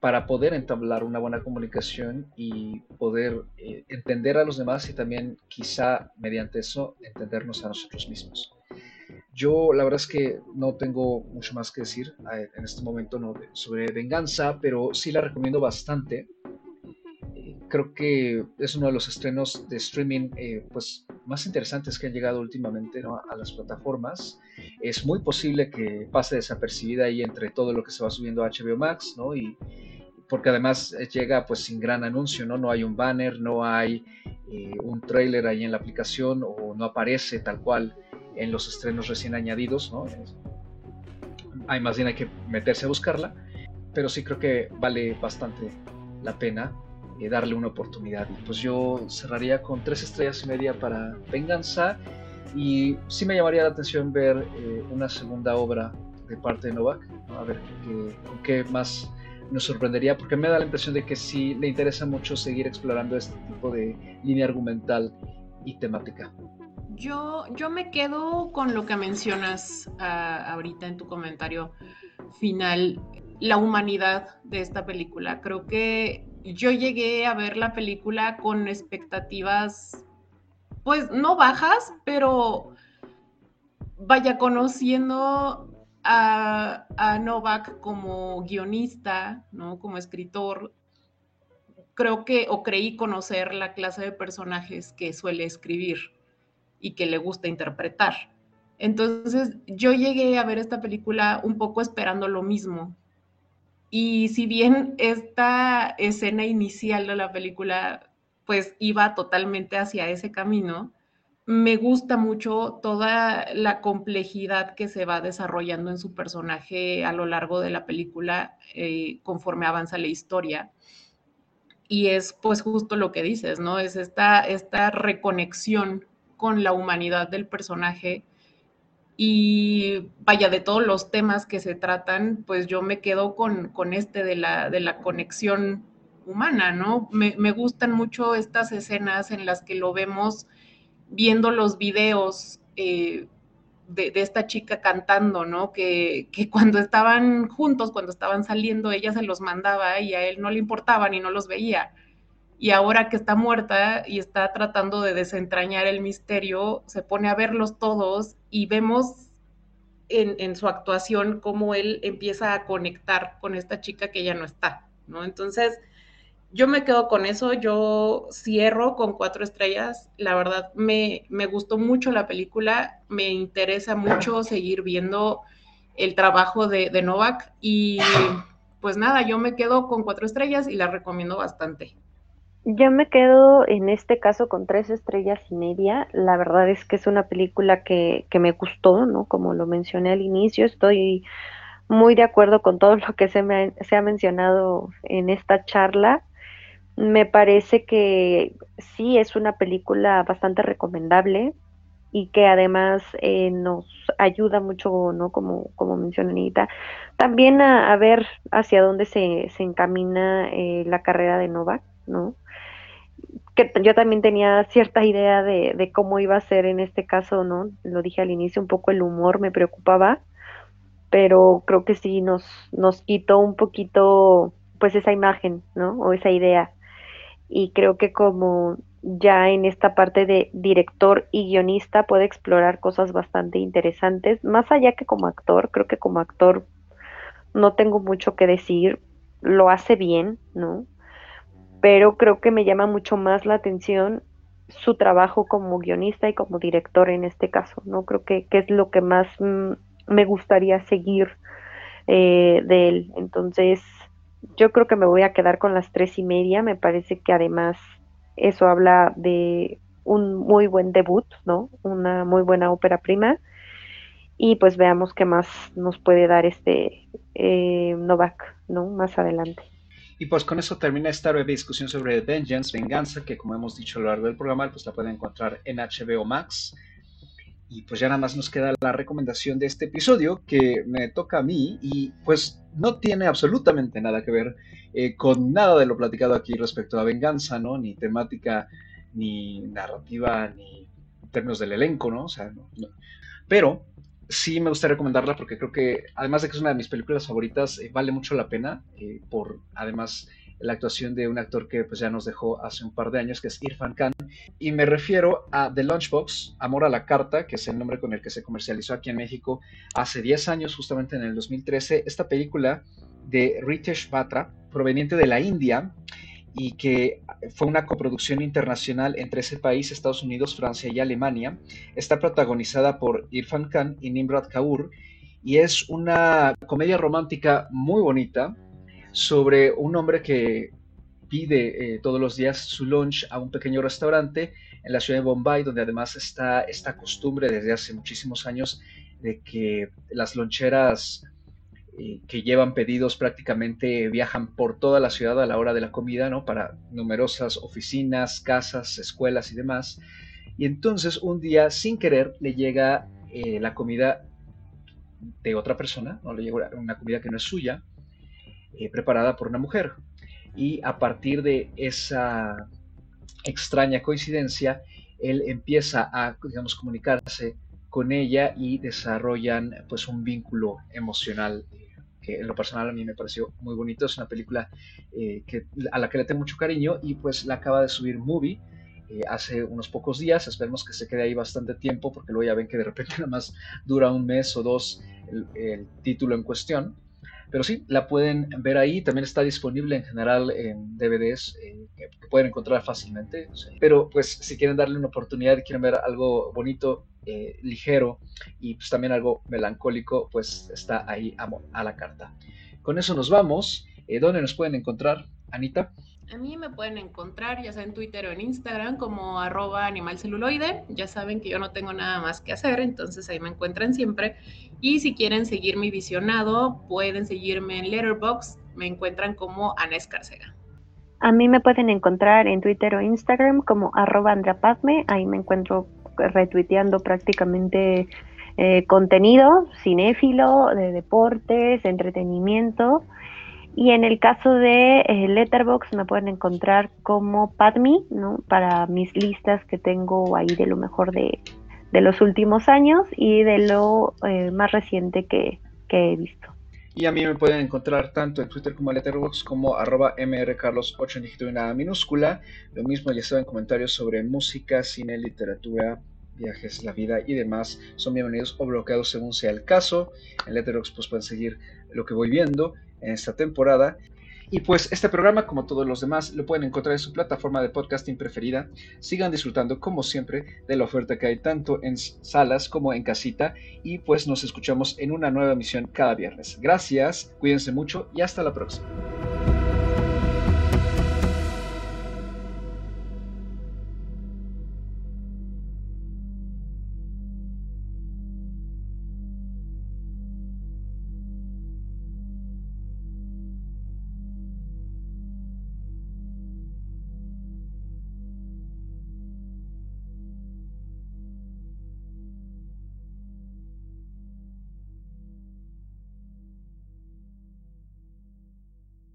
para poder entablar una buena comunicación y poder eh, entender a los demás y también quizá mediante eso entendernos a nosotros mismos. Yo la verdad es que no tengo mucho más que decir eh, en este momento sobre venganza, pero sí la recomiendo bastante creo que es uno de los estrenos de streaming eh, pues, más interesantes que han llegado últimamente a las plataformas. Es muy posible que pase desapercibida ahí entre todo lo que se va subiendo a HBO Max, ¿no? Y porque además eh, llega pues sin gran anuncio, ¿no? No hay un banner, no hay eh, un trailer ahí en la aplicación o no aparece tal cual en los estrenos recién añadidos, ¿no? Hay más bien hay que meterse a buscarla, pero sí creo que vale bastante la pena eh, darle una oportunidad. Pues yo cerraría con tres estrellas y media para Venganza. Y sí me llamaría la atención ver eh, una segunda obra de parte de Novak, a ver con qué más nos sorprendería porque me da la impresión de que sí le interesa mucho seguir explorando este tipo de línea argumental y temática. Yo, yo me quedo con lo que mencionas ah, ahorita en tu comentario final, la humanidad de esta película. Creo que yo llegué a ver la película con expectativas, pues no bajas, pero vaya conociendo a, Novak como guionista, ¿no? Como escritor, creo que o creí conocer la clase de personajes que suele escribir y que le gusta interpretar. Entonces yo llegué a ver esta película un poco esperando lo mismo. Y si bien esta escena inicial de la película pues iba totalmente hacia ese camino, me gusta mucho toda la complejidad que se va desarrollando en su personaje a lo largo de la película eh, conforme avanza la historia. Y es pues justo lo que dices, ¿no? Es esta, esta reconexión con la humanidad del personaje. Y vaya, de todos los temas que se tratan, pues yo me quedo con, con este de la, de la conexión humana, ¿no? Me, me gustan mucho estas escenas en las que lo vemos viendo los videos eh, de, esta chica cantando, ¿no? Que, cuando estaban juntos, cuando estaban saliendo, ella se los mandaba y a él no le importaban y no los veía. Y ahora que está muerta y está tratando de desentrañar el misterio, se pone a verlos todos y vemos en, su actuación cómo él empieza a conectar con esta chica que ya no está, ¿no? Entonces, yo me quedo con eso, yo cierro con cuatro estrellas, la verdad me, me gustó mucho la película, me interesa mucho seguir viendo el trabajo de, Novak y pues nada, yo me quedo con cuatro estrellas y la recomiendo bastante. Yo me quedo en este caso con tres estrellas y media. La verdad es que es una película que, que me gustó, ¿no? Como lo mencioné al inicio, estoy muy de acuerdo con todo lo que se, me, se ha mencionado en esta charla. Me parece que sí es una película bastante recomendable y que además eh, nos ayuda mucho, ¿no? Como, como menciona Anita, también a, ver hacia dónde se, se encamina eh, la carrera de Novak, ¿no? Que yo también tenía cierta idea de, cómo iba a ser en este caso, ¿no? Lo dije al inicio, un poco el humor me preocupaba, pero creo que sí nos, nos quitó un poquito, pues esa imagen, ¿no? O esa idea y creo que como ya en esta parte de director y guionista puede explorar cosas bastante interesantes, más allá que como actor, creo que como actor no tengo mucho que decir, lo hace bien, ¿no? Pero creo que me llama mucho más la atención su trabajo como guionista y como director en este caso, ¿no? Creo que, es lo que más mm, me gustaría seguir eh, de él. Entonces, yo creo que me voy a quedar con las tres y media. Me parece que además eso habla de un muy buen debut, ¿no? Una muy buena ópera prima. Y pues veamos qué más nos puede dar este eh, Novak, ¿no? Más adelante. Y pues con eso termina esta breve discusión sobre Vengeance, Venganza, que como hemos dicho a lo largo del programa, pues la pueden encontrar en HBO Max. Y pues ya nada más nos queda la recomendación de este episodio que me toca a mí y pues no tiene absolutamente nada que ver eh, con nada de lo platicado aquí respecto a venganza, ¿no? Ni temática, ni narrativa, ni términos del elenco, ¿no? O sea, no, Pero sí me gustaría recomendarla porque creo que además de que es una de mis películas favoritas, eh, vale mucho la pena eh, por además la actuación de un actor que pues ya nos dejó hace un par de años, que es Irfan Khan. Y me refiero a The Lunchbox, Amor a la Carta, que es el nombre con el que se comercializó aquí en México hace 10 años, justamente en el 2013. Esta película de Ritesh Batra, proveniente de la India, y que fue una coproducción internacional entre ese país, Estados Unidos, Francia y Alemania. Está protagonizada por Irfan Khan y Nimrod Kaur y es una comedia romántica muy bonita, sobre un hombre que pide eh, todos los días su lunch a un pequeño restaurante en la ciudad de Bombay, donde además está esta costumbre desde hace muchísimos años de que las loncheras eh, que llevan pedidos prácticamente viajan por toda la ciudad a la hora de la comida, ¿no? Para numerosas oficinas, casas, escuelas y demás. Y entonces un día, sin querer, le llega eh, la comida de otra persona, ¿no? Le llega una comida que no es suya, eh, preparada por una mujer. Y a partir de esa extraña coincidencia, él empieza a, digamos, comunicarse con ella y desarrollan pues un vínculo emocional en lo personal a mí me pareció muy bonito. Es una película eh, que, a la que le tengo mucho cariño y pues la acaba de subir Movie eh, hace unos pocos días. Esperemos que se quede ahí bastante tiempo porque luego ya ven que de repente nada más dura un mes o dos el título en cuestión. Pero sí, la pueden ver ahí. También está disponible en general en DVDs eh, que, pueden encontrar fácilmente. Pero pues si quieren darle una oportunidad y quieren ver algo bonito, eh, ligero y pues también algo melancólico, pues está ahí a, la carta. Con eso nos vamos. Eh, ¿Dónde nos pueden encontrar, Anita? A mí me pueden encontrar ya sea en Twitter o en Instagram como arroba animalceluloide. Ya saben que yo no tengo nada más que hacer, entonces ahí me encuentran siempre. Y si quieren seguir mi visionado, pueden seguirme en Letterboxd. Me encuentran como Ana Escarcega. A mí me pueden encontrar en Twitter o Instagram como arroba. Ahí me encuentro retuiteando prácticamente eh, contenido cinéfilo, de deportes, entretenimiento. Y en el caso de eh, Letterbox me pueden encontrar como Padme, ¿no? Para mis listas que tengo ahí de lo mejor de, los últimos años y de lo eh, más reciente que, he visto. Y a mí me pueden encontrar tanto en Twitter como en Letterboxd como arroba mrcarlos8 en dígito y nada minúscula. Lo mismo ya saben comentarios sobre música, cine, literatura, viajes, la vida y demás. Son bienvenidos o bloqueados según sea el caso. En Letterboxd pues pueden seguir lo que voy viendo en esta temporada. Y pues este programa, como todos los demás, lo pueden encontrar en su plataforma de podcasting preferida. Sigan disfrutando, como siempre, de la oferta que hay tanto en salas como en casita. Y pues nos escuchamos en una nueva emisión cada viernes. Gracias, cuídense mucho y hasta la próxima.